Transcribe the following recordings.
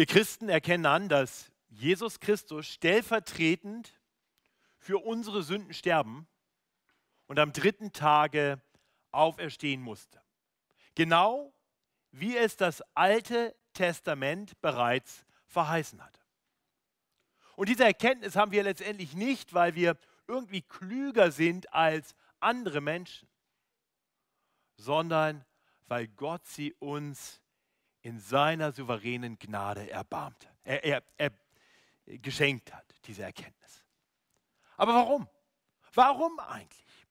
Wir Christen erkennen an, dass Jesus Christus stellvertretend für unsere Sünden sterben und am dritten Tage auferstehen musste. Genau wie es das Alte Testament bereits verheißen hatte. Und diese Erkenntnis haben wir letztendlich nicht, weil wir irgendwie klüger sind als andere Menschen, sondern weil Gott sie uns in seiner souveränen Gnade erbarmte, er, er, er geschenkt hat, diese Erkenntnis. Aber warum? Warum eigentlich?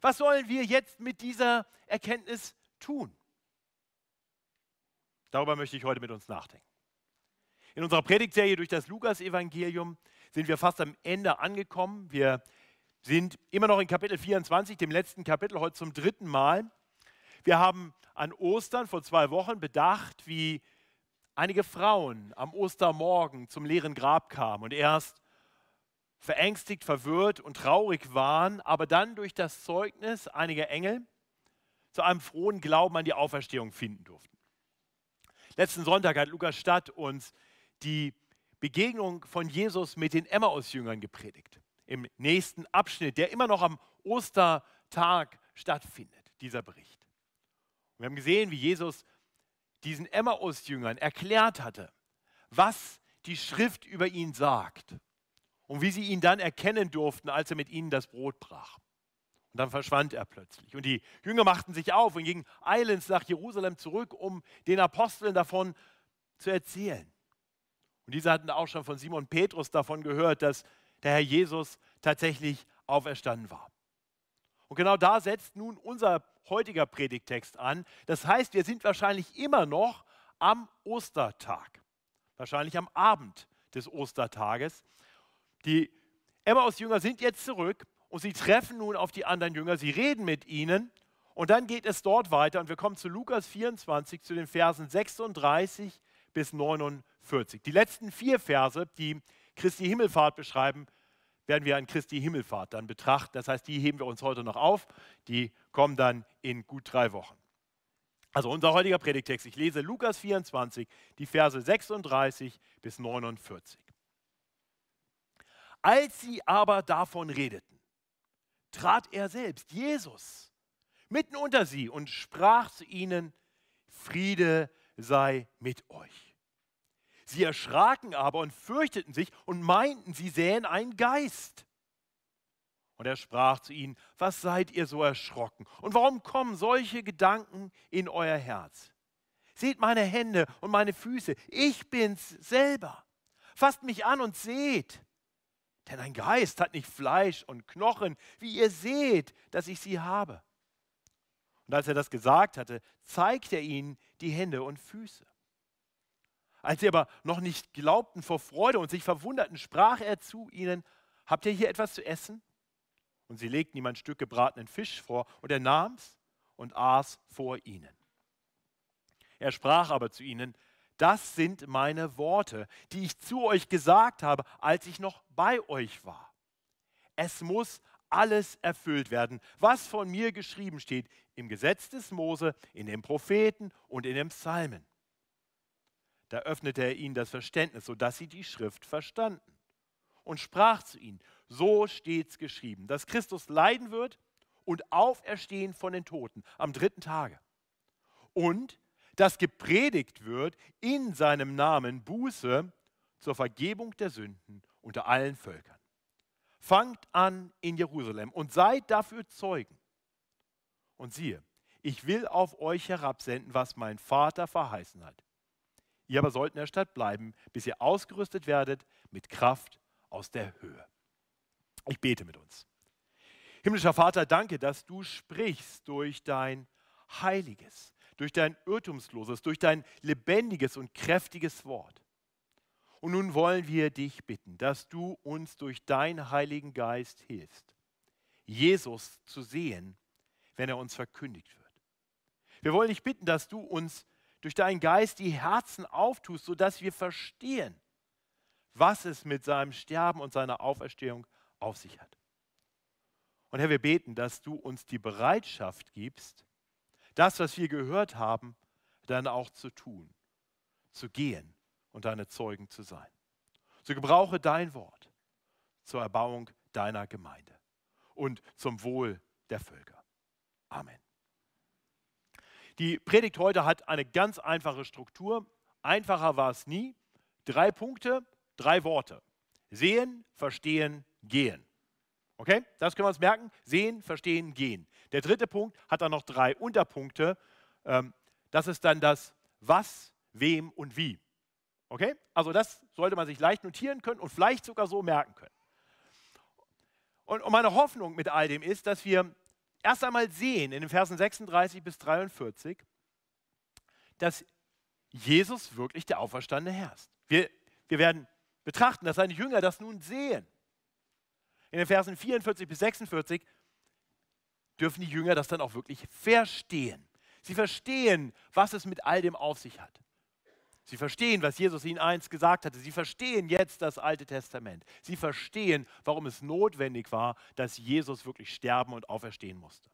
Was sollen wir jetzt mit dieser Erkenntnis tun? Darüber möchte ich heute mit uns nachdenken. In unserer Predigtserie durch das Lukas-Evangelium sind wir fast am Ende angekommen. Wir sind immer noch in Kapitel 24, dem letzten Kapitel, heute zum dritten Mal. Wir haben an Ostern vor zwei Wochen bedacht, wie einige Frauen am Ostermorgen zum leeren Grab kamen und erst verängstigt, verwirrt und traurig waren, aber dann durch das Zeugnis einiger Engel zu einem frohen Glauben an die Auferstehung finden durften. Letzten Sonntag hat Lukas Stadt uns die Begegnung von Jesus mit den Emmaus-Jüngern gepredigt. Im nächsten Abschnitt, der immer noch am Ostertag stattfindet, dieser Bericht. Wir haben gesehen, wie Jesus diesen Emmaus-Jüngern erklärt hatte, was die Schrift über ihn sagt und wie sie ihn dann erkennen durften, als er mit ihnen das Brot brach. Und dann verschwand er plötzlich. Und die Jünger machten sich auf und gingen eilends nach Jerusalem zurück, um den Aposteln davon zu erzählen. Und diese hatten auch schon von Simon Petrus davon gehört, dass der Herr Jesus tatsächlich auferstanden war. Und genau da setzt nun unser heutiger Predigtext an. Das heißt, wir sind wahrscheinlich immer noch am Ostertag, wahrscheinlich am Abend des Ostertages. Die Emmaus-Jünger sind jetzt zurück und sie treffen nun auf die anderen Jünger, sie reden mit ihnen und dann geht es dort weiter und wir kommen zu Lukas 24, zu den Versen 36 bis 49. Die letzten vier Verse, die Christi Himmelfahrt beschreiben, werden wir an Christi Himmelfahrt dann betrachten. Das heißt, die heben wir uns heute noch auf, die kommen dann in gut drei Wochen. Also unser heutiger Predigtext, ich lese Lukas 24, die Verse 36 bis 49. Als sie aber davon redeten, trat er selbst, Jesus, mitten unter sie und sprach zu ihnen, Friede sei mit euch. Sie erschraken aber und fürchteten sich und meinten, sie sähen einen Geist. Und er sprach zu ihnen, was seid ihr so erschrocken? Und warum kommen solche Gedanken in euer Herz? Seht meine Hände und meine Füße, ich bin's selber. Fasst mich an und seht. Denn ein Geist hat nicht Fleisch und Knochen, wie ihr seht, dass ich sie habe. Und als er das gesagt hatte, zeigte er ihnen die Hände und Füße. Als sie aber noch nicht glaubten vor Freude und sich verwunderten, sprach er zu ihnen, habt ihr hier etwas zu essen? Und sie legten ihm ein Stück gebratenen Fisch vor, und er nahm's und aß vor ihnen. Er sprach aber zu ihnen, das sind meine Worte, die ich zu euch gesagt habe, als ich noch bei euch war. Es muss alles erfüllt werden, was von mir geschrieben steht im Gesetz des Mose, in den Propheten und in den Psalmen. Da öffnete er ihnen das Verständnis, sodass sie die Schrift verstanden und sprach zu ihnen, so steht's geschrieben, dass Christus leiden wird und auferstehen von den Toten am dritten Tage. Und dass gepredigt wird in seinem Namen Buße zur Vergebung der Sünden unter allen Völkern. Fangt an in Jerusalem und seid dafür Zeugen. Und siehe, ich will auf euch herabsenden, was mein Vater verheißen hat. Ihr aber sollt in der Stadt bleiben, bis ihr ausgerüstet werdet mit Kraft aus der Höhe. Ich bete mit uns. Himmlischer Vater, danke, dass du sprichst durch dein heiliges, durch dein irrtumsloses, durch dein lebendiges und kräftiges Wort. Und nun wollen wir dich bitten, dass du uns durch deinen Heiligen Geist hilfst, Jesus zu sehen, wenn er uns verkündigt wird. Wir wollen dich bitten, dass du uns durch deinen Geist die Herzen auftust, sodass wir verstehen, was es mit seinem Sterben und seiner Auferstehung auf sich hat. Und Herr, wir beten, dass du uns die Bereitschaft gibst, das, was wir gehört haben, dann auch zu tun, zu gehen und deine Zeugen zu sein. So gebrauche dein Wort zur Erbauung deiner Gemeinde und zum Wohl der Völker. Amen. Die Predigt heute hat eine ganz einfache Struktur. Einfacher war es nie. Drei Punkte, drei Worte. Sehen, verstehen, gehen. Okay, das können wir uns merken. Sehen, verstehen, gehen. Der dritte Punkt hat dann noch drei Unterpunkte. Ähm, das ist dann das Was, wem und wie. Okay, also das sollte man sich leicht notieren können und vielleicht sogar so merken können. Und meine Hoffnung mit all dem ist, dass wir erst einmal sehen in den Versen 36 bis 43, dass Jesus wirklich der auferstandene Herr ist. Wir, wir werden betrachten, dass seine Jünger das nun sehen. In den Versen 44 bis 46 dürfen die Jünger das dann auch wirklich verstehen. Sie verstehen, was es mit all dem auf sich hat. Sie verstehen, was Jesus ihnen einst gesagt hatte. Sie verstehen jetzt das Alte Testament. Sie verstehen, warum es notwendig war, dass Jesus wirklich sterben und auferstehen musste.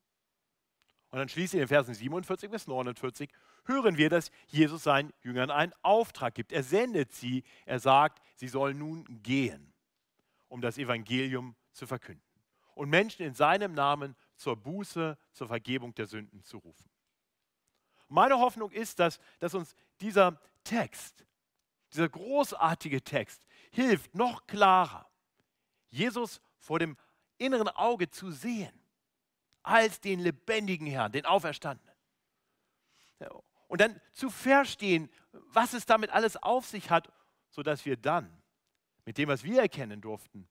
Und dann schließlich in den Versen 47 bis 49 hören wir, dass Jesus seinen Jüngern einen Auftrag gibt. Er sendet sie, er sagt, sie sollen nun gehen, um das Evangelium zu verkünden und Menschen in seinem Namen zur Buße, zur Vergebung der Sünden zu rufen. Meine Hoffnung ist, dass, dass uns dieser Text, dieser großartige Text, hilft noch klarer, Jesus vor dem inneren Auge zu sehen, als den lebendigen Herrn, den Auferstandenen. Und dann zu verstehen, was es damit alles auf sich hat, sodass wir dann mit dem, was wir erkennen durften,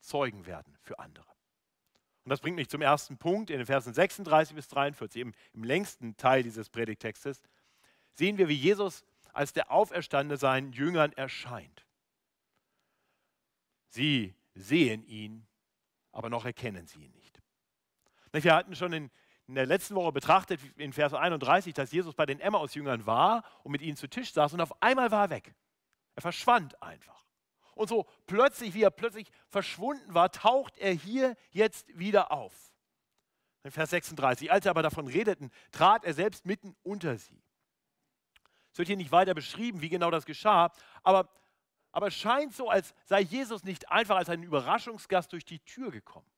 Zeugen werden für andere. Und das bringt mich zum ersten Punkt in den Versen 36 bis 43, im, im längsten Teil dieses Predigtextes, sehen wir, wie Jesus als der Auferstandene seinen Jüngern erscheint. Sie sehen ihn, aber noch erkennen sie ihn nicht. Wir hatten schon in, in der letzten Woche betrachtet, in Vers 31, dass Jesus bei den Emmaus-Jüngern war und mit ihnen zu Tisch saß und auf einmal war er weg. Er verschwand einfach. Und so plötzlich, wie er plötzlich verschwunden war, taucht er hier jetzt wieder auf. In Vers 36. Als sie aber davon redeten, trat er selbst mitten unter sie. Es wird hier nicht weiter beschrieben, wie genau das geschah, aber, es scheint so, als sei Jesus nicht einfach als ein Überraschungsgast durch die Tür gekommen.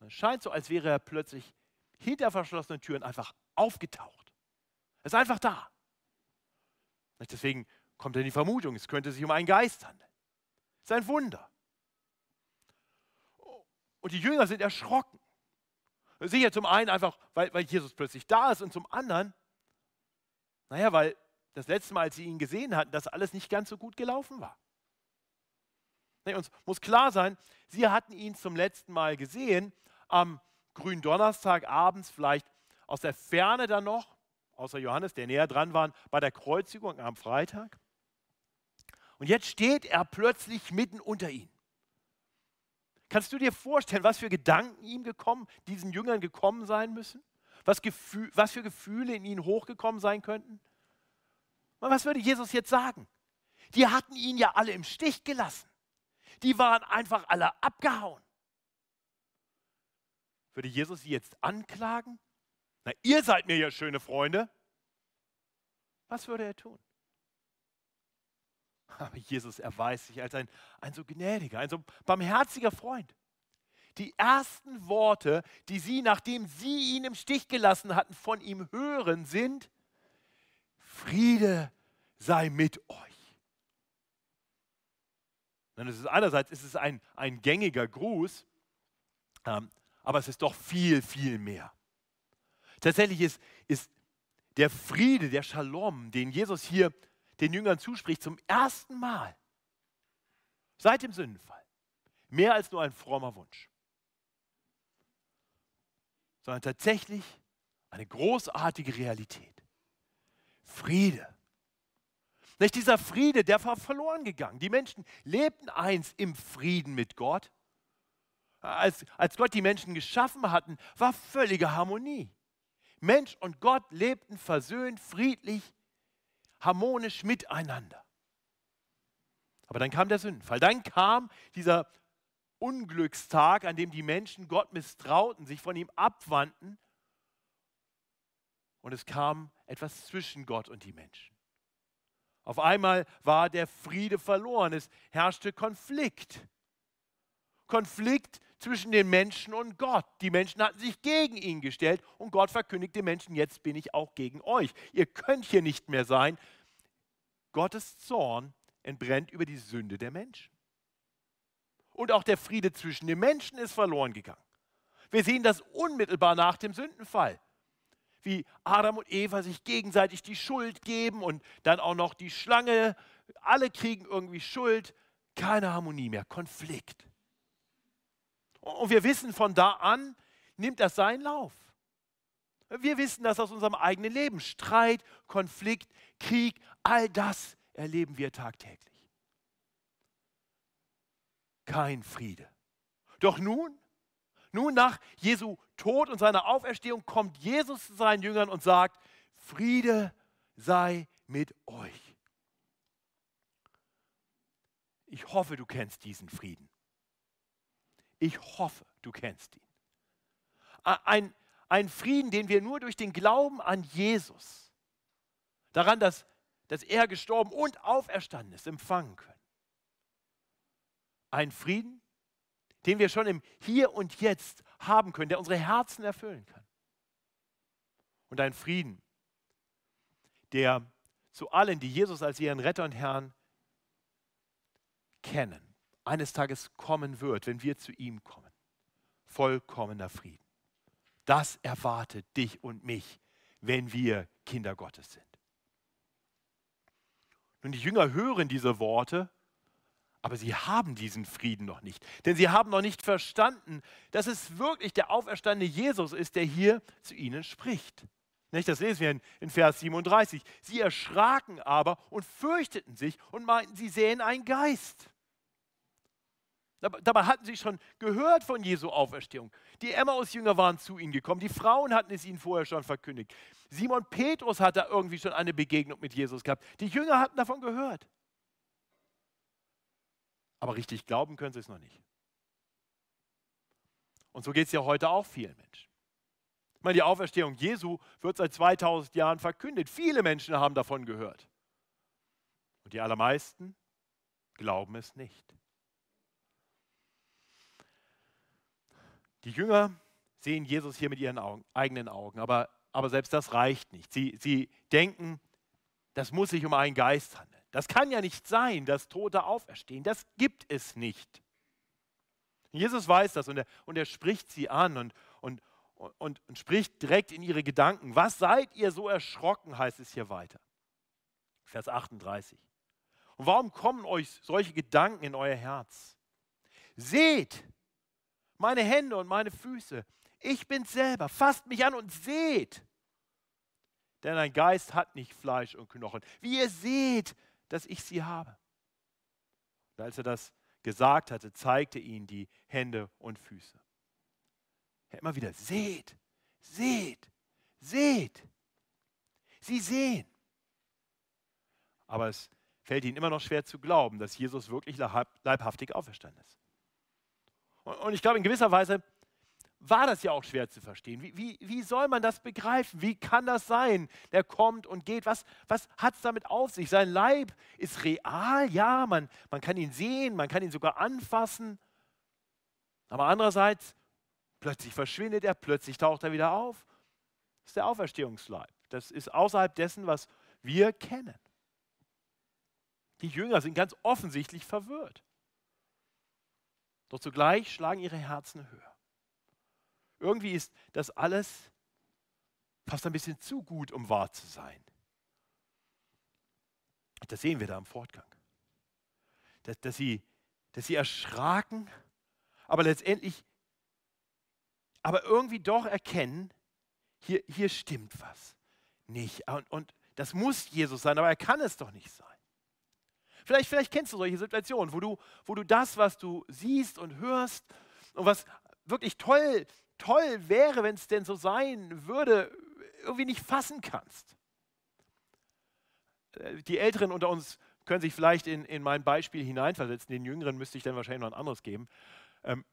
Es scheint so, als wäre er plötzlich hinter verschlossenen Türen einfach aufgetaucht. Er ist einfach da. Deswegen kommt er in die Vermutung, es könnte sich um einen Geist handeln. Es ist ein Wunder. Und die Jünger sind erschrocken. Sicher zum einen einfach, weil, weil Jesus plötzlich da ist und zum anderen, naja, weil das letzte Mal, als sie ihn gesehen hatten, das alles nicht ganz so gut gelaufen war. Nee, uns muss klar sein, sie hatten ihn zum letzten Mal gesehen, am grünen Donnerstag abends, vielleicht aus der Ferne dann noch, außer Johannes, der näher dran war, bei der Kreuzigung am Freitag. Und jetzt steht er plötzlich mitten unter ihnen. Kannst du dir vorstellen, was für Gedanken ihm gekommen, diesen Jüngern gekommen sein müssen? Was, Gefühl, was für Gefühle in ihnen hochgekommen sein könnten? Was würde Jesus jetzt sagen? Die hatten ihn ja alle im Stich gelassen. Die waren einfach alle abgehauen. Würde Jesus sie jetzt anklagen? Na, ihr seid mir ja schöne Freunde. Was würde er tun? Aber Jesus erweist sich als ein, ein so gnädiger, ein so barmherziger Freund die ersten Worte, die sie, nachdem sie ihn im Stich gelassen hatten, von ihm hören, sind, Friede sei mit euch. Dann ist einerseits ist es ein, ein gängiger Gruß, ähm, aber es ist doch viel, viel mehr. Tatsächlich ist, ist der Friede, der Shalom, den Jesus hier den Jüngern zuspricht, zum ersten Mal seit dem Sündenfall mehr als nur ein frommer Wunsch sondern tatsächlich eine großartige Realität. Friede. Nicht dieser Friede, der war verloren gegangen. Die Menschen lebten einst im Frieden mit Gott. Als, als Gott die Menschen geschaffen hatten, war völlige Harmonie. Mensch und Gott lebten versöhnt, friedlich, harmonisch miteinander. Aber dann kam der Sündenfall. Dann kam dieser Unglückstag, an dem die Menschen Gott misstrauten, sich von ihm abwandten. Und es kam etwas zwischen Gott und die Menschen. Auf einmal war der Friede verloren. Es herrschte Konflikt. Konflikt zwischen den Menschen und Gott. Die Menschen hatten sich gegen ihn gestellt und Gott verkündigt den Menschen, jetzt bin ich auch gegen euch. Ihr könnt hier nicht mehr sein. Gottes Zorn entbrennt über die Sünde der Menschen. Und auch der Friede zwischen den Menschen ist verloren gegangen. Wir sehen das unmittelbar nach dem Sündenfall wie Adam und Eva sich gegenseitig die Schuld geben und dann auch noch die Schlange. Alle kriegen irgendwie Schuld. Keine Harmonie mehr, Konflikt. Und wir wissen, von da an nimmt das seinen Lauf. Wir wissen das aus unserem eigenen Leben. Streit, Konflikt, Krieg, all das erleben wir tagtäglich. Kein Friede. Doch nun nun, nach Jesu Tod und seiner Auferstehung, kommt Jesus zu seinen Jüngern und sagt, Friede sei mit euch. Ich hoffe, du kennst diesen Frieden. Ich hoffe, du kennst ihn. Ein, ein Frieden, den wir nur durch den Glauben an Jesus, daran, dass, dass er gestorben und auferstanden ist, empfangen können. Ein Frieden, den wir schon im Hier und Jetzt haben können, der unsere Herzen erfüllen kann. Und ein Frieden, der zu allen, die Jesus als ihren Retter und Herrn kennen, eines Tages kommen wird, wenn wir zu ihm kommen. Vollkommener Frieden. Das erwartet dich und mich, wenn wir Kinder Gottes sind. Nun, die Jünger hören diese Worte aber sie haben diesen Frieden noch nicht. Denn sie haben noch nicht verstanden, dass es wirklich der auferstandene Jesus ist, der hier zu ihnen spricht. Das lesen wir in, Vers 37. Sie erschraken aber und fürchteten sich und meinten, sie sähen einen Geist. Dabei hatten sie schon gehört von Jesu Auferstehung. Die Emmaus-Jünger waren zu ihnen gekommen. Die Frauen hatten es ihnen vorher schon verkündigt. Simon Petrus hatte irgendwie schon eine Begegnung mit Jesus gehabt. Die Jünger hatten davon gehört. Aber richtig glauben können sie es noch nicht. Und so geht es ja heute auch vielen Menschen. Ich meine, die Auferstehung Jesu wird seit 2000 Jahren verkündet. Viele Menschen haben davon gehört. Und die allermeisten glauben es nicht. Die Jünger sehen Jesus hier mit ihren Augen, eigenen Augen, aber, aber selbst das reicht nicht. Sie, sie denken, das muss sich um einen Geist handeln. Das kann ja nicht sein, dass Tote auferstehen. Das gibt es nicht. Jesus weiß das und er, und er spricht sie an und, und, und, und spricht direkt in ihre Gedanken. Was seid ihr so erschrocken, heißt es hier weiter. Vers 38. Und warum kommen euch solche Gedanken in euer Herz? Seht meine Hände und meine Füße. Ich bin selber. Fasst mich an und seht. Denn ein Geist hat nicht Fleisch und Knochen. Wie ihr seht, dass ich sie habe. Und als er das gesagt hatte, zeigte ihn die Hände und Füße. Er immer wieder, seht, seht, seht. Sie sehen. Aber es fällt ihnen immer noch schwer zu glauben, dass Jesus wirklich leibhaftig auferstanden ist. Und ich glaube, in gewisser Weise war das ja auch schwer zu verstehen. Wie, wie, wie soll man das begreifen? Wie kann das sein? Der kommt und geht. Was, was hat es damit auf sich? Sein Leib ist real, ja, man, man kann ihn sehen, man kann ihn sogar anfassen. Aber andererseits, plötzlich verschwindet er, plötzlich taucht er wieder auf. Das ist der Auferstehungsleib. Das ist außerhalb dessen, was wir kennen. Die Jünger sind ganz offensichtlich verwirrt. Doch zugleich schlagen ihre Herzen höher. Irgendwie ist das alles fast ein bisschen zu gut, um wahr zu sein. Das sehen wir da im Fortgang. Dass, dass, sie, dass sie erschraken, aber letztendlich, aber irgendwie doch erkennen, hier, hier stimmt was nicht. Und, und das muss Jesus sein, aber er kann es doch nicht sein. Vielleicht, vielleicht kennst du solche Situationen, wo du, wo du das, was du siehst und hörst und was wirklich toll toll wäre, wenn es denn so sein würde, irgendwie nicht fassen kannst. Äh, die Älteren unter uns können sich vielleicht in, in mein Beispiel hineinversetzen, den Jüngeren müsste ich dann wahrscheinlich noch ein anderes geben. Ähm,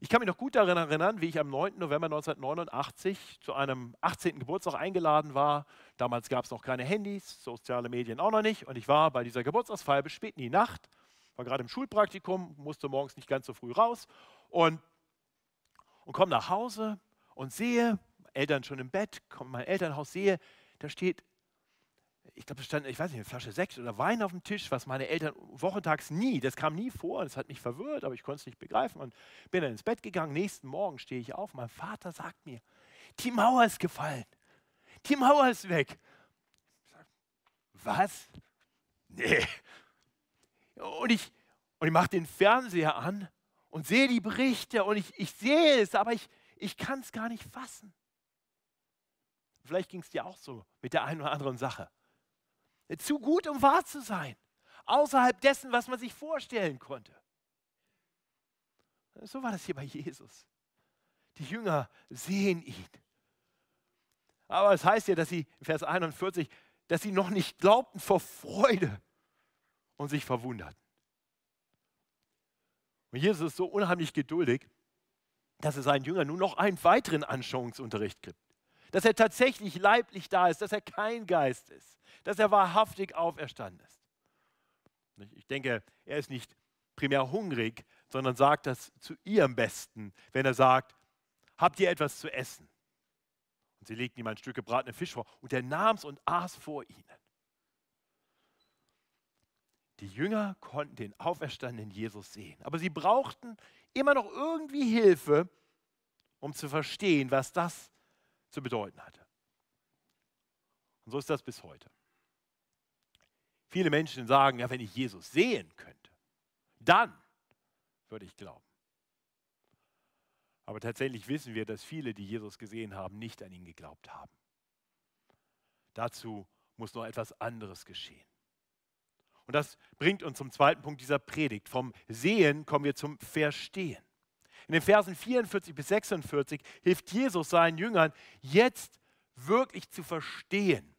Ich kann mich noch gut daran erinnern, wie ich am 9. November 1989 zu einem 18. Geburtstag eingeladen war. Damals gab es noch keine Handys, soziale Medien auch noch nicht. Und ich war bei dieser Geburtstagsfeier bis spät in die Nacht, war gerade im Schulpraktikum, musste morgens nicht ganz so früh raus und, und komme nach Hause und sehe, Eltern schon im Bett, komme in mein Elternhaus, sehe, da steht ich glaube, es stand, ich weiß nicht, eine Flasche Sekt oder Wein auf dem Tisch, was meine Eltern wochentags nie, das kam nie vor, das hat mich verwirrt, aber ich konnte es nicht begreifen und bin dann ins Bett gegangen. Nächsten Morgen stehe ich auf, mein Vater sagt mir, die Mauer ist gefallen, die Mauer ist weg. Was? Nee. Und ich, und ich mache den Fernseher an und sehe die Berichte und ich, ich sehe es, aber ich, ich kann es gar nicht fassen. Vielleicht ging es dir auch so mit der einen oder anderen Sache. Zu gut, um wahr zu sein. Außerhalb dessen, was man sich vorstellen konnte. So war das hier bei Jesus. Die Jünger sehen ihn. Aber es heißt ja, dass sie, Vers 41, dass sie noch nicht glaubten vor Freude und sich verwunderten. Und Jesus ist so unheimlich geduldig, dass er seinen Jüngern nur noch einen weiteren Anschauungsunterricht gibt. Dass er tatsächlich leiblich da ist, dass er kein Geist ist dass er wahrhaftig auferstanden ist. Ich denke, er ist nicht primär hungrig, sondern sagt das zu ihrem Besten, wenn er sagt, habt ihr etwas zu essen? Und sie legten ihm ein Stück gebratenen Fisch vor und er nahm es und aß vor ihnen. Die Jünger konnten den auferstandenen Jesus sehen, aber sie brauchten immer noch irgendwie Hilfe, um zu verstehen, was das zu bedeuten hatte. Und so ist das bis heute. Viele Menschen sagen, ja, wenn ich Jesus sehen könnte, dann würde ich glauben. Aber tatsächlich wissen wir, dass viele, die Jesus gesehen haben, nicht an ihn geglaubt haben. Dazu muss noch etwas anderes geschehen. Und das bringt uns zum zweiten Punkt dieser Predigt. Vom Sehen kommen wir zum Verstehen. In den Versen 44 bis 46 hilft Jesus seinen Jüngern, jetzt wirklich zu verstehen,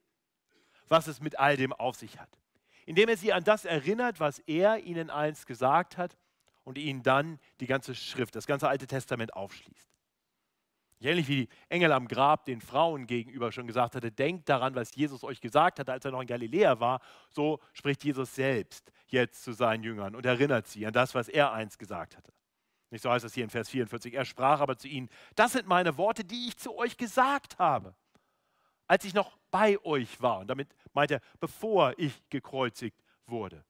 was es mit all dem auf sich hat indem er sie an das erinnert, was er ihnen einst gesagt hat und ihnen dann die ganze Schrift, das ganze Alte Testament aufschließt. Ähnlich wie die Engel am Grab den Frauen gegenüber schon gesagt hatte, denkt daran, was Jesus euch gesagt hatte, als er noch in Galiläa war, so spricht Jesus selbst jetzt zu seinen Jüngern und erinnert sie an das, was er einst gesagt hatte. Nicht so heißt es hier in Vers 44. Er sprach aber zu ihnen, das sind meine Worte, die ich zu euch gesagt habe als ich noch bei euch war. Und damit meint er, bevor ich gekreuzigt wurde.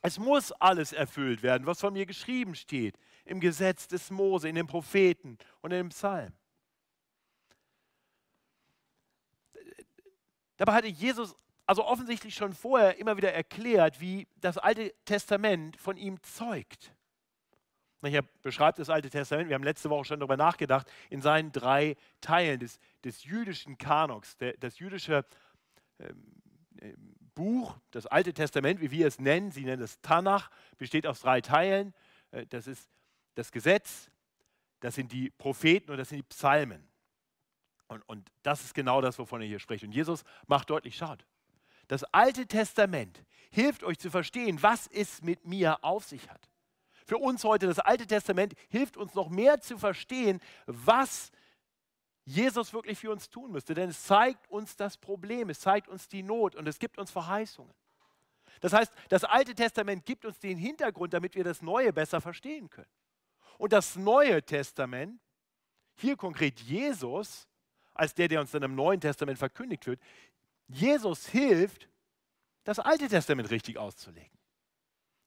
Es muss alles erfüllt werden, was von mir geschrieben steht, im Gesetz des Mose, in den Propheten und in dem Psalm. Dabei hatte Jesus also offensichtlich schon vorher immer wieder erklärt, wie das Alte Testament von ihm zeugt. Er beschreibt das Alte Testament, wir haben letzte Woche schon darüber nachgedacht, in seinen drei Teilen des, des jüdischen Kanoks. Der, das jüdische ähm, äh, Buch, das Alte Testament, wie wir es nennen, sie nennen es Tanach, besteht aus drei Teilen. Äh, das ist das Gesetz, das sind die Propheten und das sind die Psalmen. Und, und das ist genau das, wovon er hier spricht. Und Jesus macht deutlich, schaut, das Alte Testament hilft euch zu verstehen, was es mit mir auf sich hat für uns heute, das Alte Testament, hilft uns noch mehr zu verstehen, was Jesus wirklich für uns tun müsste. Denn es zeigt uns das Problem, es zeigt uns die Not und es gibt uns Verheißungen. Das heißt, das Alte Testament gibt uns den Hintergrund, damit wir das Neue besser verstehen können. Und das Neue Testament, hier konkret Jesus, als der, der uns dann im Neuen Testament verkündigt wird, Jesus hilft, das Alte Testament richtig auszulegen.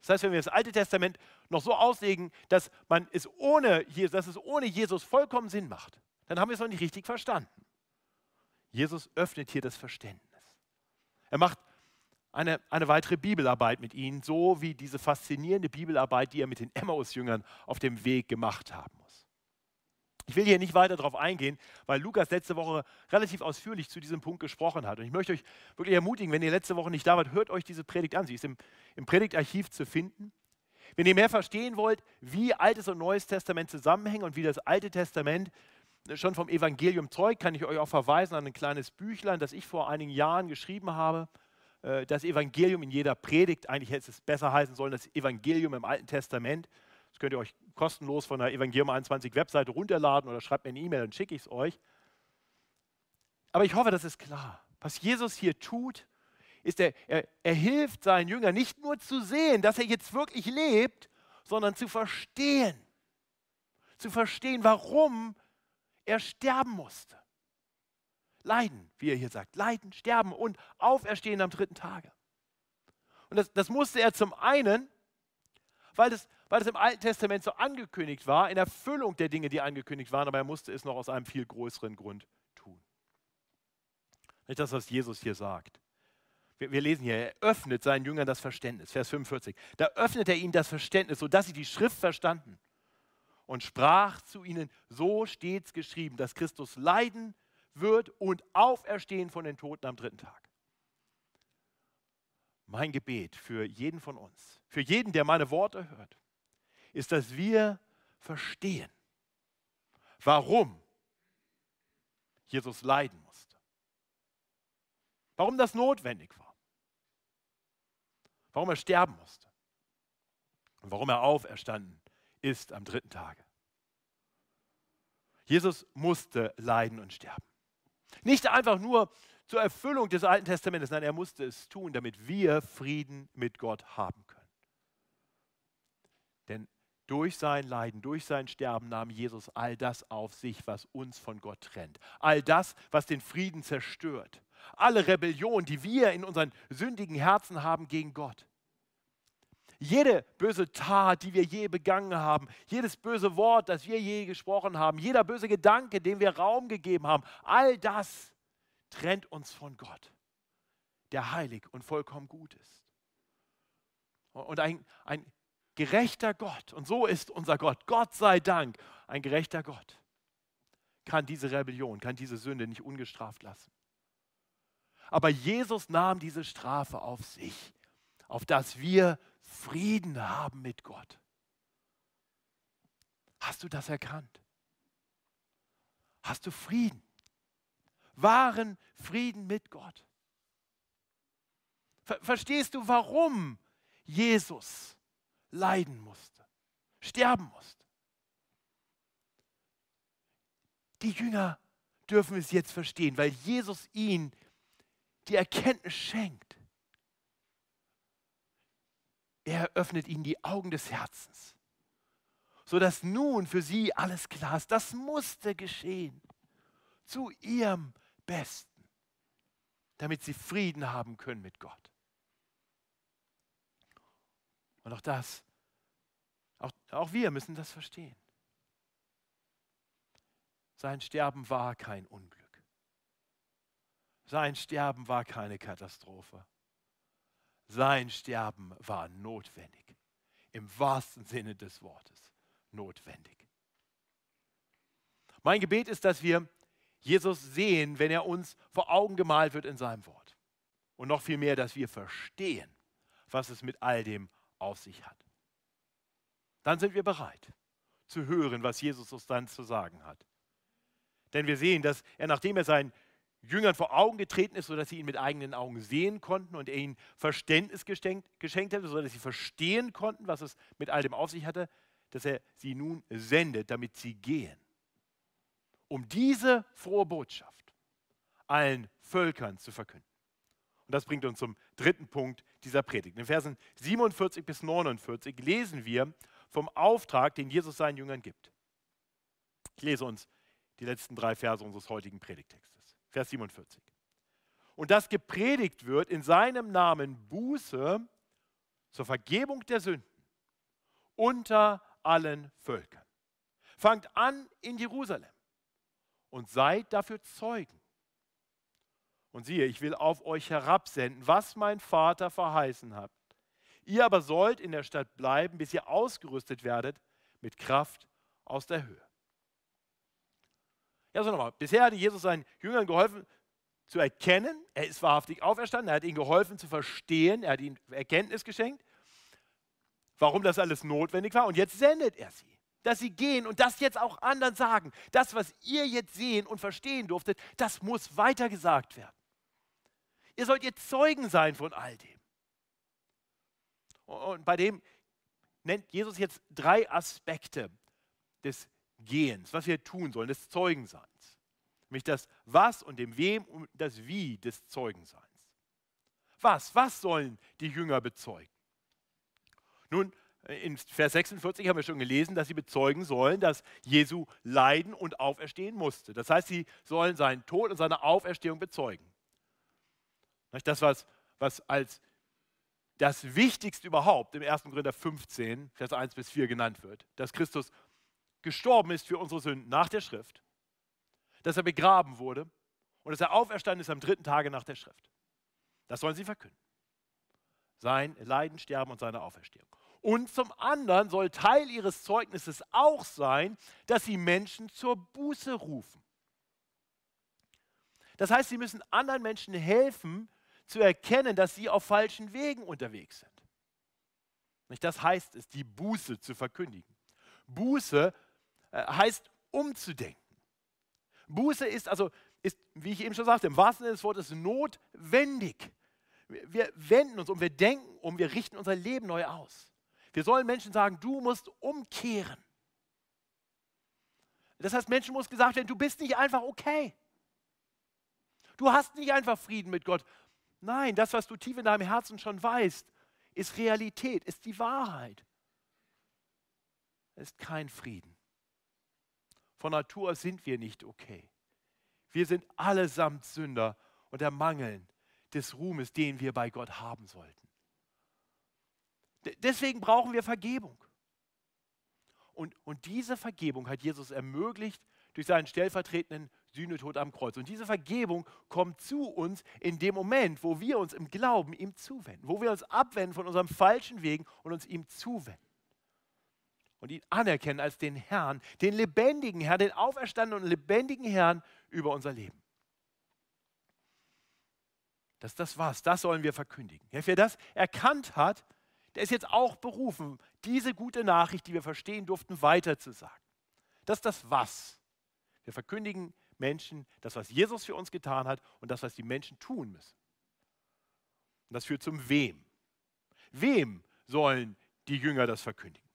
Das heißt, wenn wir das Alte Testament noch so auslegen, dass, man es ohne, dass es ohne Jesus vollkommen Sinn macht, dann haben wir es noch nicht richtig verstanden. Jesus öffnet hier das Verständnis. Er macht eine, eine weitere Bibelarbeit mit ihnen, so wie diese faszinierende Bibelarbeit, die er mit den Emmaus-Jüngern auf dem Weg gemacht haben muss. Ich will hier nicht weiter darauf eingehen, weil Lukas letzte Woche relativ ausführlich zu diesem Punkt gesprochen hat. Und ich möchte euch wirklich ermutigen, wenn ihr letzte Woche nicht da wart, hört euch diese Predigt an. Sie ist im, im Predigtarchiv zu finden. Wenn ihr mehr verstehen wollt, wie Altes und Neues Testament zusammenhängen und wie das Alte Testament schon vom Evangelium zeugt, kann ich euch auch verweisen an ein kleines Büchlein, das ich vor einigen Jahren geschrieben habe. Äh, das Evangelium in jeder Predigt, eigentlich hätte es besser heißen sollen, das Evangelium im Alten Testament könnt ihr euch kostenlos von der Evangelium 21 Webseite runterladen oder schreibt mir eine E-Mail, dann schicke ich es euch. Aber ich hoffe, das ist klar. Was Jesus hier tut, ist, er, er, er hilft seinen Jüngern nicht nur zu sehen, dass er jetzt wirklich lebt, sondern zu verstehen. Zu verstehen, warum er sterben musste. Leiden, wie er hier sagt. Leiden, sterben und auferstehen am dritten Tage. Und das, das musste er zum einen, weil das, weil im Alten Testament so angekündigt war, in Erfüllung der Dinge, die angekündigt waren, aber er musste es noch aus einem viel größeren Grund tun. Nicht das, was Jesus hier sagt. Wir, wir lesen hier, er öffnet seinen Jüngern das Verständnis, Vers 45. Da öffnet er ihnen das Verständnis, sodass sie die Schrift verstanden und sprach zu ihnen, so steht es geschrieben, dass Christus leiden wird und auferstehen von den Toten am dritten Tag. Mein Gebet für jeden von uns, für jeden, der meine Worte hört, ist, dass wir verstehen, warum Jesus leiden musste. Warum das notwendig war. Warum er sterben musste. Und warum er auferstanden ist am dritten Tage. Jesus musste leiden und sterben. Nicht einfach nur zur Erfüllung des Alten Testamentes, nein, er musste es tun, damit wir Frieden mit Gott haben können. Denn durch sein Leiden, durch sein Sterben nahm Jesus all das auf sich, was uns von Gott trennt. All das, was den Frieden zerstört. Alle Rebellion, die wir in unseren sündigen Herzen haben gegen Gott. Jede böse Tat, die wir je begangen haben, jedes böse Wort, das wir je gesprochen haben, jeder böse Gedanke, dem wir Raum gegeben haben, all das trennt uns von Gott, der heilig und vollkommen gut ist. Und ein, ein gerechter Gott, und so ist unser Gott, Gott sei Dank, ein gerechter Gott, kann diese Rebellion, kann diese Sünde nicht ungestraft lassen. Aber Jesus nahm diese Strafe auf sich, auf dass wir Frieden haben mit Gott. Hast du das erkannt? Hast du Frieden? Wahren Frieden mit Gott? Ver verstehst du, warum Jesus leiden musste, sterben musste? Die Jünger dürfen es jetzt verstehen, weil Jesus ihnen die Erkenntnis schenkt. Er öffnet ihnen die Augen des Herzens, sodass nun für sie alles klar ist. Das musste geschehen zu ihrem Besten, damit sie Frieden haben können mit Gott. Und auch das, auch, auch wir müssen das verstehen. Sein Sterben war kein Unglück. Sein Sterben war keine Katastrophe. Sein Sterben war notwendig. Im wahrsten Sinne des Wortes notwendig. Mein Gebet ist, dass wir Jesus sehen, wenn er uns vor Augen gemalt wird in seinem Wort. Und noch viel mehr, dass wir verstehen, was es mit all dem auf sich hat. Dann sind wir bereit zu hören, was Jesus uns dann zu sagen hat. Denn wir sehen, dass er, nachdem er sein Jüngern vor Augen getreten ist, sodass sie ihn mit eigenen Augen sehen konnten und er ihnen Verständnis geschenkt, geschenkt hätte, sodass sie verstehen konnten, was es mit all dem auf sich hatte, dass er sie nun sendet, damit sie gehen. Um diese frohe Botschaft allen Völkern zu verkünden. Und das bringt uns zum dritten Punkt dieser Predigt. In Versen 47 bis 49 lesen wir vom Auftrag, den Jesus seinen Jüngern gibt. Ich lese uns die letzten drei Verse unseres heutigen Predigtextes. Vers 47. Und dass gepredigt wird in seinem Namen Buße zur Vergebung der Sünden unter allen Völkern. Fangt an in Jerusalem und seid dafür Zeugen. Und siehe, ich will auf euch herabsenden, was mein Vater verheißen hat. Ihr aber sollt in der Stadt bleiben, bis ihr ausgerüstet werdet mit Kraft aus der Höhe. Ja, so nochmal. Bisher hatte Jesus seinen Jüngern geholfen zu erkennen, er ist wahrhaftig auferstanden, er hat ihnen geholfen zu verstehen, er hat ihnen Erkenntnis geschenkt, warum das alles notwendig war. Und jetzt sendet er sie, dass sie gehen und das jetzt auch anderen sagen. Das, was ihr jetzt sehen und verstehen durftet, das muss weitergesagt werden. Ihr sollt jetzt Zeugen sein von all dem. Und bei dem nennt Jesus jetzt drei Aspekte des Gehens, was wir tun sollen, des Zeugenseins. Nämlich das Was und dem Wem und das Wie des Zeugenseins. Was? Was sollen die Jünger bezeugen? Nun, in Vers 46 haben wir schon gelesen, dass sie bezeugen sollen, dass Jesu leiden und auferstehen musste. Das heißt, sie sollen seinen Tod und seine Auferstehung bezeugen. Das, was, was als das Wichtigste überhaupt im 1. Korinther 15, Vers 1 bis 4 genannt wird, dass Christus gestorben ist für unsere Sünden nach der Schrift, dass er begraben wurde und dass er auferstanden ist am dritten Tage nach der Schrift. Das sollen sie verkünden. Sein Leiden, Sterben und seine Auferstehung. Und zum anderen soll Teil ihres Zeugnisses auch sein, dass sie Menschen zur Buße rufen. Das heißt, sie müssen anderen Menschen helfen, zu erkennen, dass sie auf falschen Wegen unterwegs sind. Das heißt es, die Buße zu verkündigen. Buße heißt umzudenken. Buße ist also, ist, wie ich eben schon sagte, im wahrsten Sinne des Wortes notwendig. Wir wenden uns um, wir denken um, wir richten unser Leben neu aus. Wir sollen Menschen sagen, du musst umkehren. Das heißt, Menschen muss gesagt werden, du bist nicht einfach okay. Du hast nicht einfach Frieden mit Gott. Nein, das, was du tief in deinem Herzen schon weißt, ist Realität, ist die Wahrheit. Es ist kein Frieden. Von Natur sind wir nicht okay. Wir sind allesamt Sünder und ermangeln des Ruhmes, den wir bei Gott haben sollten. Deswegen brauchen wir Vergebung. Und, und diese Vergebung hat Jesus ermöglicht durch seinen stellvertretenden Sühnetod am Kreuz. Und diese Vergebung kommt zu uns in dem Moment, wo wir uns im Glauben ihm zuwenden, wo wir uns abwenden von unserem falschen Wegen und uns ihm zuwenden. Und ihn anerkennen als den Herrn, den lebendigen Herrn, den auferstandenen und lebendigen Herrn über unser Leben. Das, das war's, das sollen wir verkündigen. wer das erkannt hat, der ist jetzt auch berufen, diese gute Nachricht, die wir verstehen durften, weiterzusagen. Das ist das Was. Wir verkündigen Menschen das, was Jesus für uns getan hat und das, was die Menschen tun müssen. Und das führt zum Wem. Wem sollen die Jünger das verkündigen?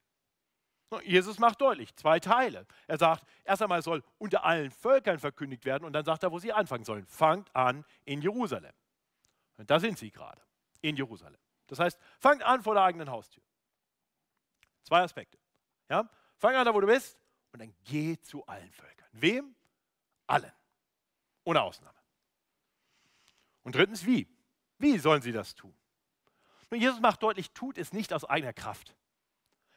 Jesus macht deutlich, zwei Teile. Er sagt, erst einmal soll unter allen Völkern verkündigt werden und dann sagt er, wo sie anfangen sollen. Fangt an in Jerusalem. Und da sind sie gerade, in Jerusalem. Das heißt, fangt an vor der eigenen Haustür. Zwei Aspekte. Ja? Fang an da, wo du bist, und dann geh zu allen Völkern. Wem? Allen. Ohne Ausnahme. Und drittens, wie? Wie sollen sie das tun? Nun, Jesus macht deutlich, tut es nicht aus eigener Kraft.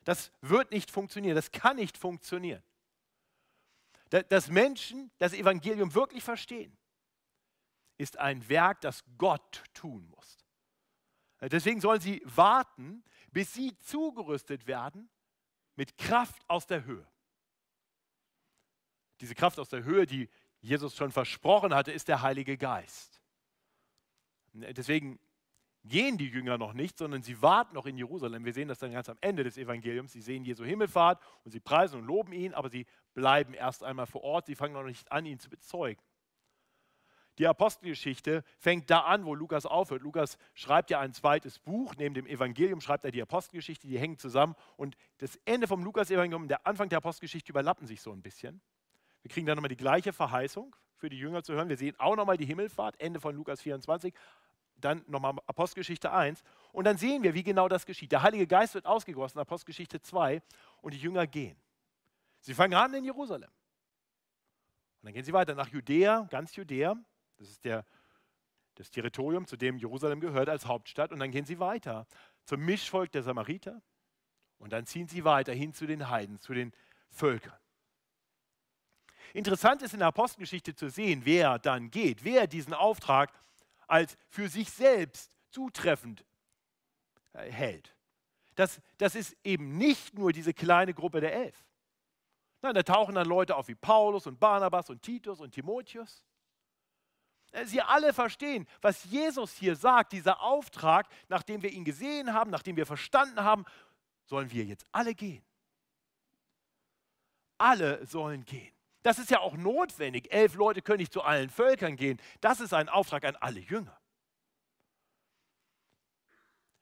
Das wird nicht funktionieren, das kann nicht funktionieren. Dass Menschen das Evangelium wirklich verstehen, ist ein Werk, das Gott tun muss. Deswegen sollen sie warten, bis sie zugerüstet werden mit Kraft aus der Höhe. Diese Kraft aus der Höhe, die Jesus schon versprochen hatte, ist der Heilige Geist. Deswegen gehen die Jünger noch nicht, sondern sie warten noch in Jerusalem. Wir sehen das dann ganz am Ende des Evangeliums. Sie sehen Jesu Himmelfahrt und sie preisen und loben ihn, aber sie bleiben erst einmal vor Ort. Sie fangen noch nicht an, ihn zu bezeugen. Die Apostelgeschichte fängt da an, wo Lukas aufhört. Lukas schreibt ja ein zweites Buch. Neben dem Evangelium schreibt er die Apostelgeschichte, die hängen zusammen. Und das Ende vom Lukas-Evangelium und der Anfang der Apostelgeschichte überlappen sich so ein bisschen. Wir kriegen dann nochmal die gleiche Verheißung für die Jünger zu hören. Wir sehen auch nochmal die Himmelfahrt, Ende von Lukas 24, dann nochmal Apostelgeschichte 1. Und dann sehen wir, wie genau das geschieht. Der Heilige Geist wird ausgegossen, Apostelgeschichte 2, und die Jünger gehen. Sie fangen an in Jerusalem. Und dann gehen sie weiter nach Judäa, ganz Judäa. Das ist der, das Territorium, zu dem Jerusalem gehört als Hauptstadt. Und dann gehen sie weiter zum Mischvolk der Samariter. Und dann ziehen sie weiter hin zu den Heiden, zu den Völkern. Interessant ist in der Apostelgeschichte zu sehen, wer dann geht, wer diesen Auftrag als für sich selbst zutreffend äh, hält. Das, das ist eben nicht nur diese kleine Gruppe der Elf. Nein, da tauchen dann Leute auf wie Paulus und Barnabas und Titus und Timotheus. Äh, sie alle verstehen, was Jesus hier sagt, dieser Auftrag, nachdem wir ihn gesehen haben, nachdem wir verstanden haben, sollen wir jetzt alle gehen. Alle sollen gehen. Das ist ja auch notwendig. Elf Leute können nicht zu allen Völkern gehen. Das ist ein Auftrag an alle Jünger.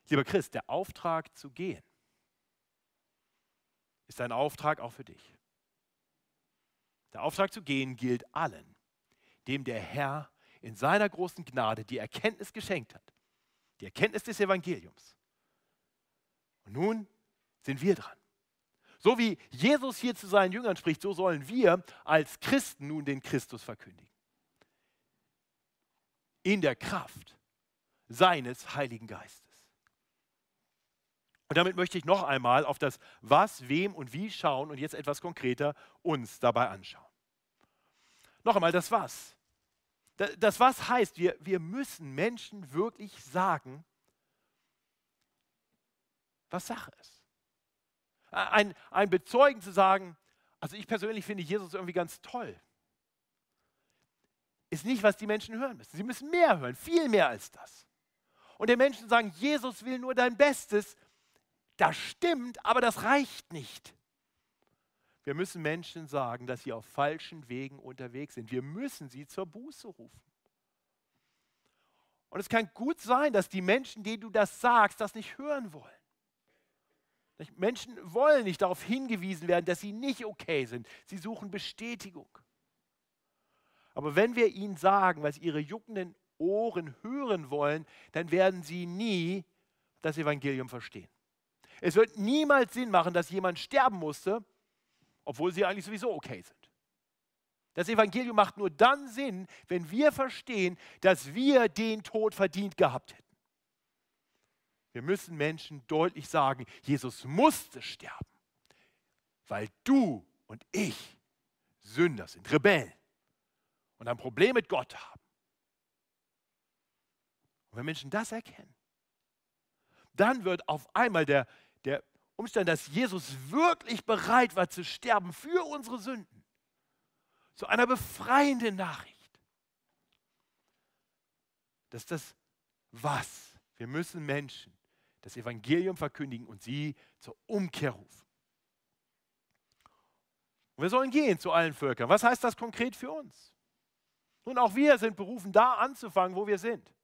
Lieber Christ, der Auftrag zu gehen ist ein Auftrag auch für dich. Der Auftrag zu gehen gilt allen, dem der Herr in seiner großen Gnade die Erkenntnis geschenkt hat. Die Erkenntnis des Evangeliums. Und nun sind wir dran. So wie Jesus hier zu seinen Jüngern spricht, so sollen wir als Christen nun den Christus verkündigen. In der Kraft seines Heiligen Geistes. Und damit möchte ich noch einmal auf das Was, Wem und Wie schauen und jetzt etwas konkreter uns dabei anschauen. Noch einmal das Was. Das Was heißt, wir, wir müssen Menschen wirklich sagen, was Sache ist. Ein, ein Bezeugen zu sagen, also ich persönlich finde Jesus irgendwie ganz toll, ist nicht, was die Menschen hören müssen. Sie müssen mehr hören, viel mehr als das. Und den Menschen sagen, Jesus will nur dein Bestes, das stimmt, aber das reicht nicht. Wir müssen Menschen sagen, dass sie auf falschen Wegen unterwegs sind. Wir müssen sie zur Buße rufen. Und es kann gut sein, dass die Menschen, denen du das sagst, das nicht hören wollen. Menschen wollen nicht darauf hingewiesen werden, dass sie nicht okay sind. Sie suchen Bestätigung. Aber wenn wir ihnen sagen, was ihre juckenden Ohren hören wollen, dann werden sie nie das Evangelium verstehen. Es wird niemals Sinn machen, dass jemand sterben musste, obwohl sie eigentlich sowieso okay sind. Das Evangelium macht nur dann Sinn, wenn wir verstehen, dass wir den Tod verdient gehabt hätten. Wir müssen Menschen deutlich sagen, Jesus musste sterben, weil du und ich Sünder sind, Rebellen und ein Problem mit Gott haben. Und wenn Menschen das erkennen, dann wird auf einmal der, der Umstand, dass Jesus wirklich bereit war zu sterben für unsere Sünden, zu einer befreienden Nachricht. Das ist das Was. Wir müssen Menschen das Evangelium verkündigen und sie zur Umkehr rufen. Und wir sollen gehen zu allen Völkern. Was heißt das konkret für uns? Nun, auch wir sind berufen, da anzufangen, wo wir sind.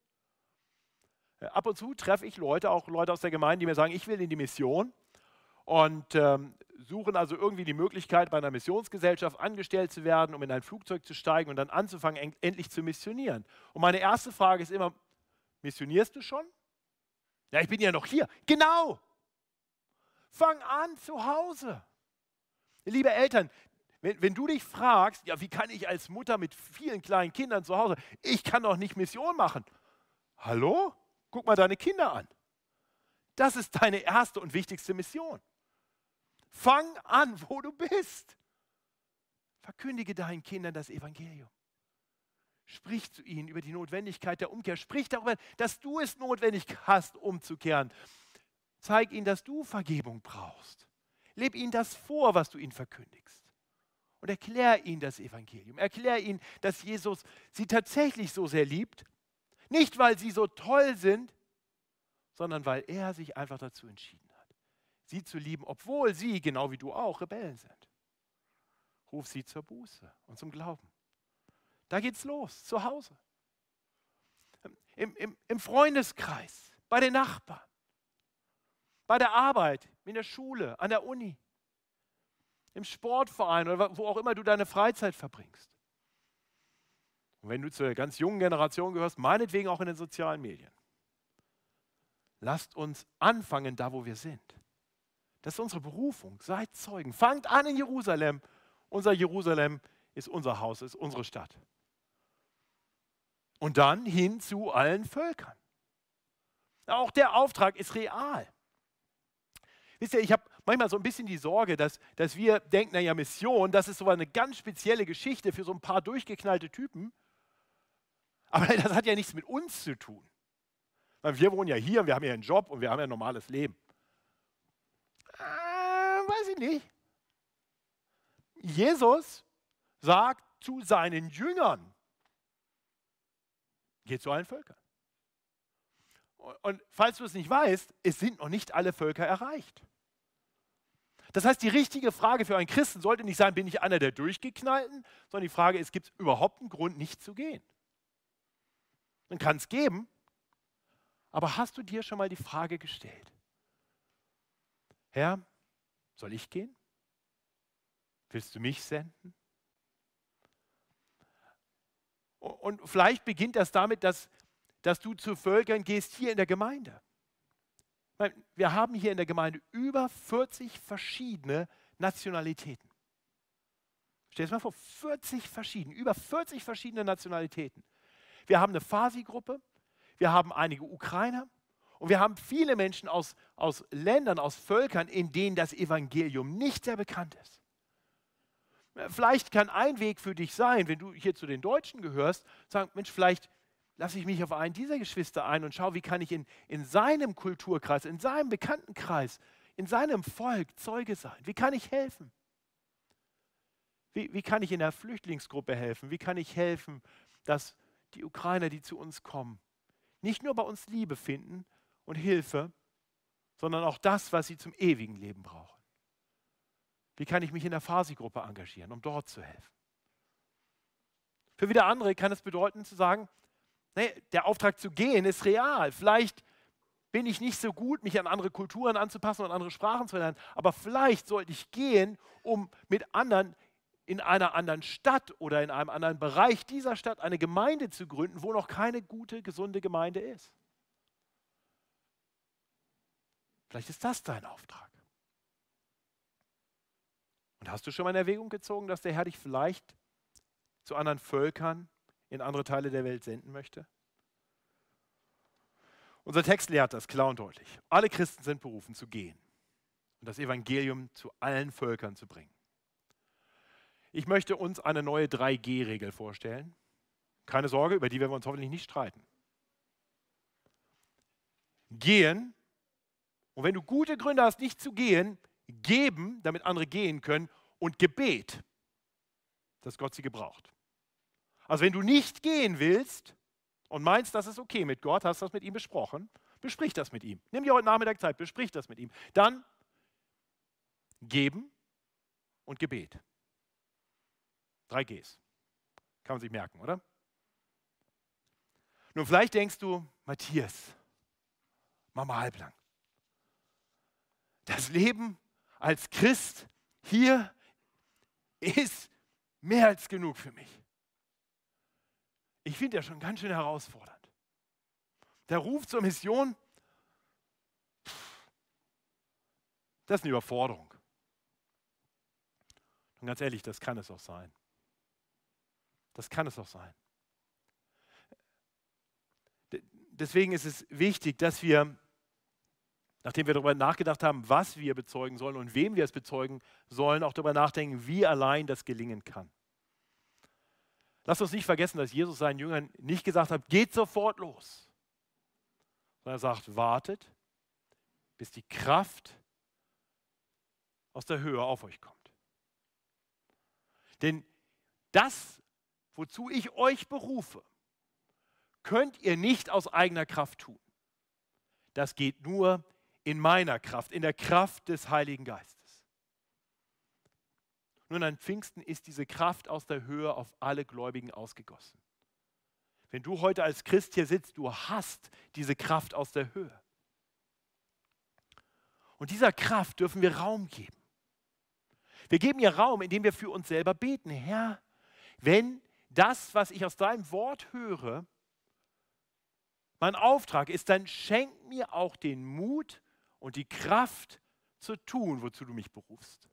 Äh, ab und zu treffe ich Leute, auch Leute aus der Gemeinde, die mir sagen, ich will in die Mission und ähm, suchen also irgendwie die Möglichkeit, bei einer Missionsgesellschaft angestellt zu werden, um in ein Flugzeug zu steigen und dann anzufangen, en endlich zu missionieren. Und meine erste Frage ist immer, missionierst du schon? Ja, ich bin ja noch hier. Genau. Fang an zu Hause. Liebe Eltern, wenn, wenn, du dich fragst, ja, wie kann ich als Mutter mit vielen kleinen Kindern zu Hause, ich kann doch nicht Mission machen. Hallo? Guck mal deine Kinder an. Das ist deine erste und wichtigste Mission. Fang an, wo du bist. Verkündige deinen Kindern das Evangelium. Sprich zu ihnen über die Notwendigkeit der Umkehr. Sprich darüber, dass du es notwendig hast, umzukehren. Zeig ihnen, dass du Vergebung brauchst. Leb ihnen das vor, was du ihnen verkündigst. Und erklär ihnen das Evangelium. Erklär ihnen, dass Jesus sie tatsächlich so sehr liebt, nicht, weil sie so toll sind, sondern weil er sich einfach dazu entschieden hat, sie zu lieben, obwohl sie, genau wie du auch, Rebellen sind. Ruf sie zur Buße und zum Glauben. Da geht's los, zu Hause. Im, im, Im Freundeskreis, bei den Nachbarn, bei der Arbeit, in der Schule, an der Uni, im Sportverein oder wo auch immer du deine Freizeit verbringst. Und wenn du zur ganz jungen Generation gehörst, meinetwegen auch in den sozialen Medien. Lasst uns anfangen, da wo wir sind. Das ist unsere Berufung. Seid Zeugen. Fangt an in Jerusalem. Unser Jerusalem ist unser Haus, ist unsere Stadt. Und dann hin zu allen Völkern. Auch der Auftrag ist real. Wisst ihr, ich habe manchmal so ein bisschen die Sorge, dass, dass wir denken, naja, Mission, das ist so eine ganz spezielle Geschichte für so ein paar durchgeknallte Typen. Aber das hat ja nichts mit uns zu tun. Wir wohnen ja hier, wir haben ja einen Job und wir haben ja ein normales Leben. Äh, weiß ich nicht. Jesus sagt zu seinen Jüngern, geht zu allen Völkern. Und falls du es nicht weißt, es sind noch nicht alle Völker erreicht. Das heißt, die richtige Frage für einen Christen sollte nicht sein, bin ich einer der Durchgeknallten, sondern die Frage ist, gibt es überhaupt einen Grund, nicht zu gehen? Dann kann es geben. Aber hast du dir schon mal die Frage gestellt, Herr, soll ich gehen? Willst du mich senden? Und vielleicht beginnt das damit, dass, dass du zu Völkern gehst hier in der Gemeinde. Wir haben hier in der Gemeinde über 40 verschiedene Nationalitäten. Stell dir das mal vor, 40 verschiedene, über 40 verschiedene Nationalitäten. Wir haben eine Farsi-Gruppe, wir haben einige Ukrainer und wir haben viele Menschen aus, aus Ländern, aus Völkern, in denen das Evangelium nicht sehr bekannt ist. Vielleicht kann ein Weg für dich sein, wenn du hier zu den Deutschen gehörst, sagen, Mensch, vielleicht lasse ich mich auf einen dieser Geschwister ein und schaue, wie kann ich in, in seinem Kulturkreis, in seinem Bekanntenkreis, in seinem Volk Zeuge sein? Wie kann ich helfen? Wie, wie kann ich in der Flüchtlingsgruppe helfen? Wie kann ich helfen, dass die Ukrainer, die zu uns kommen, nicht nur bei uns Liebe finden und Hilfe, sondern auch das, was sie zum ewigen Leben brauchen. Wie kann ich mich in der Fasi-Gruppe engagieren, um dort zu helfen? Für wieder andere kann es bedeuten zu sagen, nee, der Auftrag zu gehen ist real. Vielleicht bin ich nicht so gut, mich an andere Kulturen anzupassen und andere Sprachen zu lernen, aber vielleicht sollte ich gehen, um mit anderen in einer anderen Stadt oder in einem anderen Bereich dieser Stadt eine Gemeinde zu gründen, wo noch keine gute, gesunde Gemeinde ist. Vielleicht ist das dein Auftrag. Und hast du schon mal in Erwägung gezogen, dass der Herr dich vielleicht zu anderen Völkern in andere Teile der Welt senden möchte? Unser Text lehrt das klar und deutlich. Alle Christen sind berufen zu gehen und das Evangelium zu allen Völkern zu bringen. Ich möchte uns eine neue 3G-Regel vorstellen. Keine Sorge, über die werden wir uns hoffentlich nicht streiten. Gehen, und wenn du gute Gründe hast, nicht zu gehen, geben, damit andere gehen können, und Gebet, dass Gott sie gebraucht. Also wenn du nicht gehen willst und meinst, das ist okay mit Gott, hast das mit ihm besprochen, besprich das mit ihm. Nimm dir heute Nachmittag Zeit, besprich das mit ihm. Dann geben und Gebet. Drei Gs. Kann man sich merken, oder? Nun, vielleicht denkst du, Matthias, Mama halblang. Das Leben als Christ hier ist mehr als genug für mich. Ich finde das schon ganz schön herausfordernd. Der Ruf zur Mission, das ist eine Überforderung. Und ganz ehrlich, das kann es auch sein. Das kann es auch sein. Deswegen ist es wichtig, dass wir, nachdem wir darüber nachgedacht haben, was wir bezeugen sollen und wem wir es bezeugen sollen, auch darüber nachdenken, wie allein das gelingen kann. Lasst uns nicht vergessen, dass Jesus seinen Jüngern nicht gesagt hat, geht sofort los, sondern er sagt, wartet, bis die Kraft aus der Höhe auf euch kommt. Denn das, wozu ich euch berufe, könnt ihr nicht aus eigener Kraft tun. Das geht nur in meiner Kraft, in der Kraft des Heiligen Geistes. Nun an Pfingsten ist diese Kraft aus der Höhe auf alle Gläubigen ausgegossen. Wenn du heute als Christ hier sitzt, du hast diese Kraft aus der Höhe. Und dieser Kraft dürfen wir Raum geben. Wir geben ihr Raum, indem wir für uns selber beten. Herr, wenn das, was ich aus deinem Wort höre, mein Auftrag ist, dann schenk mir auch den Mut und die Kraft zu tun, wozu du mich berufst.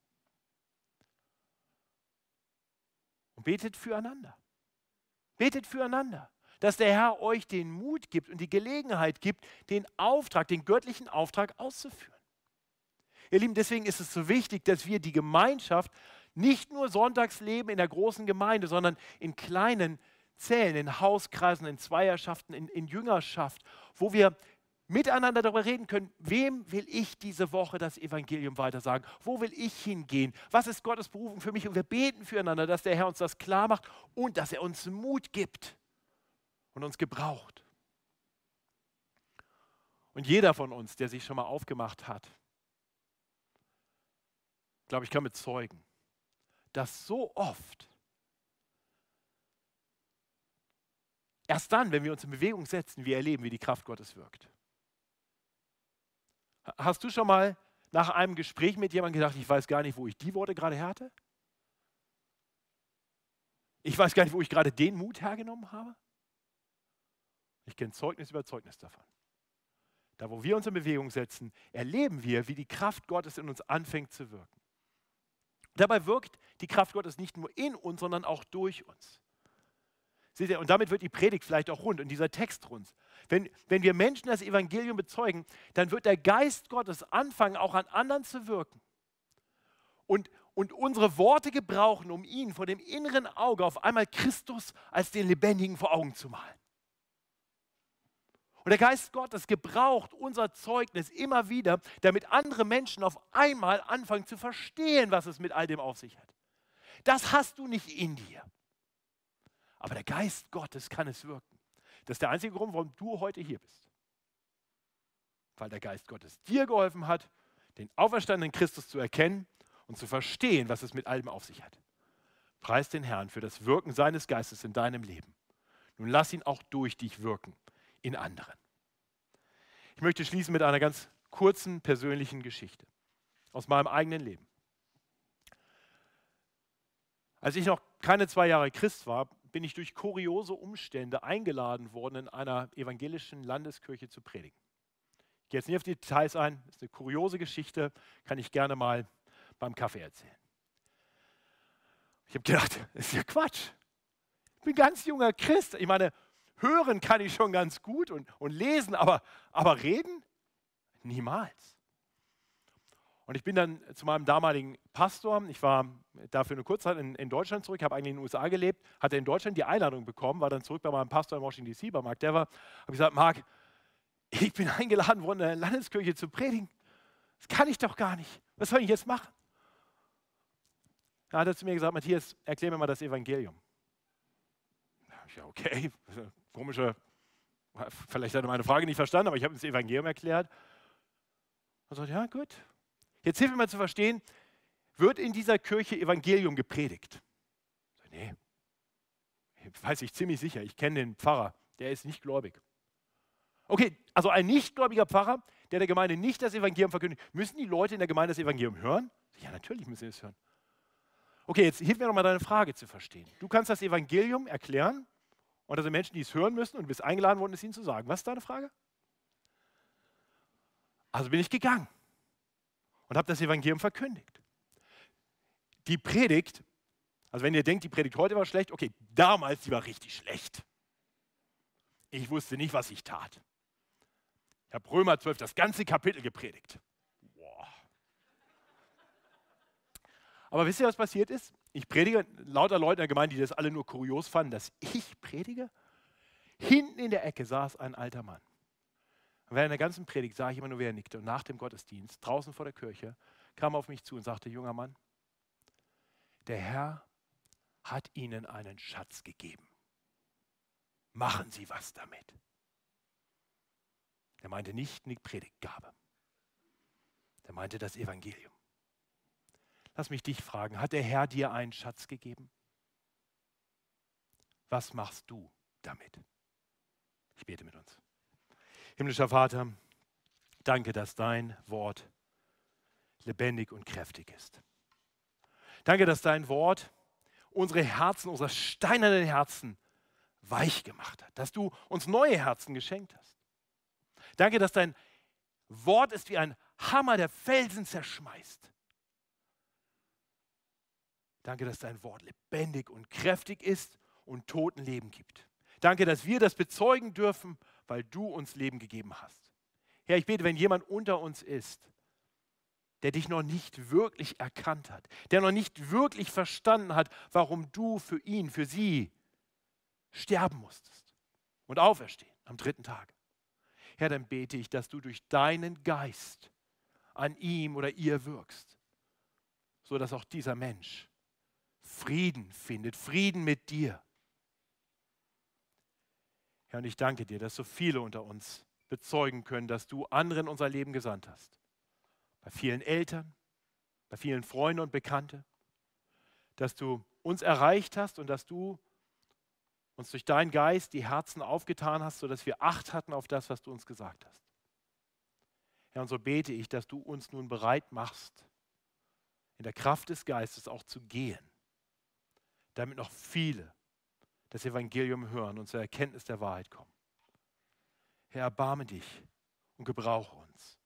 Und betet füreinander. Betet füreinander, dass der Herr euch den Mut gibt und die Gelegenheit gibt, den Auftrag, den göttlichen Auftrag auszuführen. Ihr Lieben, deswegen ist es so wichtig, dass wir die Gemeinschaft nicht nur sonntags leben in der großen Gemeinde, sondern in kleinen Zellen, in Hauskreisen, in Zweierschaften, in, in Jüngerschaft, wo wir miteinander darüber reden können, wem will ich diese Woche das Evangelium weitersagen? Wo will ich hingehen? Was ist Gottes Berufung für mich? Und wir beten füreinander, dass der Herr uns das klar macht und dass er uns Mut gibt und uns gebraucht. Und jeder von uns, der sich schon mal aufgemacht hat, glaube ich, kann bezeugen, dass so oft, erst dann, wenn wir uns in Bewegung setzen, wir erleben, wie die Kraft Gottes wirkt. Hast du schon mal nach einem Gespräch mit jemandem gedacht, ich weiß gar nicht, wo ich die Worte gerade hatte? Ich weiß gar nicht, wo ich gerade den Mut hergenommen habe. Ich kenne Zeugnis über Zeugnis davon. Da, wo wir uns in Bewegung setzen, erleben wir, wie die Kraft Gottes in uns anfängt zu wirken. Dabei wirkt die Kraft Gottes nicht nur in uns, sondern auch durch uns. Seht ihr, und damit wird die Predigt vielleicht auch rund und dieser Text rund. Wenn, wenn wir Menschen das Evangelium bezeugen, dann wird der Geist Gottes anfangen, auch an anderen zu wirken. Und, und unsere Worte gebrauchen, um ihnen vor dem inneren Auge auf einmal Christus als den Lebendigen vor Augen zu malen. Und der Geist Gottes gebraucht unser Zeugnis immer wieder, damit andere Menschen auf einmal anfangen zu verstehen, was es mit all dem auf sich hat. Das hast du nicht in dir. Aber der Geist Gottes kann es wirken. Das ist der einzige Grund, warum du heute hier bist. Weil der Geist Gottes dir geholfen hat, den auferstandenen Christus zu erkennen und zu verstehen, was es mit allem auf sich hat. Preis den Herrn für das Wirken seines Geistes in deinem Leben. Nun lass ihn auch durch dich wirken in anderen. Ich möchte schließen mit einer ganz kurzen persönlichen Geschichte aus meinem eigenen Leben. Als ich noch keine zwei Jahre Christ war, bin ich durch kuriose Umstände eingeladen worden, in einer evangelischen Landeskirche zu predigen. Ich gehe jetzt nicht auf die Details ein, das ist eine kuriose Geschichte, kann ich gerne mal beim Kaffee erzählen. Ich habe gedacht, das ist ja Quatsch. Ich bin ganz junger Christ. Ich meine, hören kann ich schon ganz gut und, und lesen, aber, aber reden? Niemals. Und ich bin dann zu meinem damaligen Pastor, ich war dafür eine Kurzzeit in, in Deutschland zurück, habe eigentlich in den USA gelebt, hatte in Deutschland die Einladung bekommen, war dann zurück bei meinem Pastor in Washington DC, bei Mark Dever, habe gesagt, Mark, ich bin eingeladen worden, in der Landeskirche zu predigen. Das kann ich doch gar nicht. Was soll ich jetzt machen? Da hat er zu mir gesagt, Matthias, erklär mir mal das Evangelium. Ja, okay, komische, vielleicht hat er meine Frage nicht verstanden, aber ich habe das Evangelium erklärt. Und sagt, ja, gut, Jetzt hilf mir mal zu verstehen, wird in dieser Kirche Evangelium gepredigt? Nee, weiß ich ziemlich sicher. Ich kenne den Pfarrer, der ist nicht gläubig. Okay, also ein nichtgläubiger Pfarrer, der der Gemeinde nicht das Evangelium verkündigt. Müssen die Leute in der Gemeinde das Evangelium hören? Ja, natürlich müssen sie es hören. Okay, jetzt hilf mir noch mal deine Frage zu verstehen. Du kannst das Evangelium erklären und da sind Menschen, die es hören müssen und du bist eingeladen worden, es ihnen zu sagen. Was ist deine Frage? Also bin ich gegangen und habe das Evangelium verkündigt. Die Predigt, also wenn ihr denkt, die Predigt heute war schlecht, okay, damals die war richtig schlecht. Ich wusste nicht, was ich tat. Ich habe Römer 12 das ganze Kapitel gepredigt. Boah. Aber wisst ihr, was passiert ist? Ich predige lauter Leute in der Gemeinde, die das alle nur kurios fanden, dass ich predige. Hinten in der Ecke saß ein alter Mann. Und während der ganzen Predigt sah ich immer nur, wer nickte. Und nach dem Gottesdienst, draußen vor der Kirche, kam er auf mich zu und sagte, junger Mann, der Herr hat Ihnen einen Schatz gegeben. Machen Sie was damit. Er meinte nicht die Predigtgabe. Er meinte das Evangelium. Lass mich dich fragen, hat der Herr dir einen Schatz gegeben? Was machst du damit? Ich bete mit uns. Himmlischer Vater, danke, dass dein Wort lebendig und kräftig ist. Danke, dass dein Wort unsere Herzen, unsere steinernen Herzen weich gemacht hat, dass du uns neue Herzen geschenkt hast. Danke, dass dein Wort ist wie ein Hammer, der Felsen zerschmeißt. Danke, dass dein Wort lebendig und kräftig ist und Toten Leben gibt. Danke, dass wir das bezeugen dürfen weil du uns Leben gegeben hast. Herr, ich bete, wenn jemand unter uns ist, der dich noch nicht wirklich erkannt hat, der noch nicht wirklich verstanden hat, warum du für ihn, für sie sterben musstest und auferstehen am dritten Tag. Herr, dann bete ich, dass du durch deinen Geist an ihm oder ihr wirkst, sodass auch dieser Mensch Frieden findet, Frieden mit dir Herr, und ich danke dir, dass so viele unter uns bezeugen können, dass du anderen unser Leben gesandt hast. Bei vielen Eltern, bei vielen Freunden und Bekannten, dass du uns erreicht hast und dass du uns durch deinen Geist die Herzen aufgetan hast, sodass wir Acht hatten auf das, was du uns gesagt hast. Herr, und so bete ich, dass du uns nun bereit machst, in der Kraft des Geistes auch zu gehen, damit noch viele das Evangelium hören und zur Erkenntnis der Wahrheit kommen. Herr, erbarme dich und gebrauche uns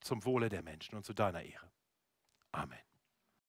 zum Wohle der Menschen und zu deiner Ehre. Amen.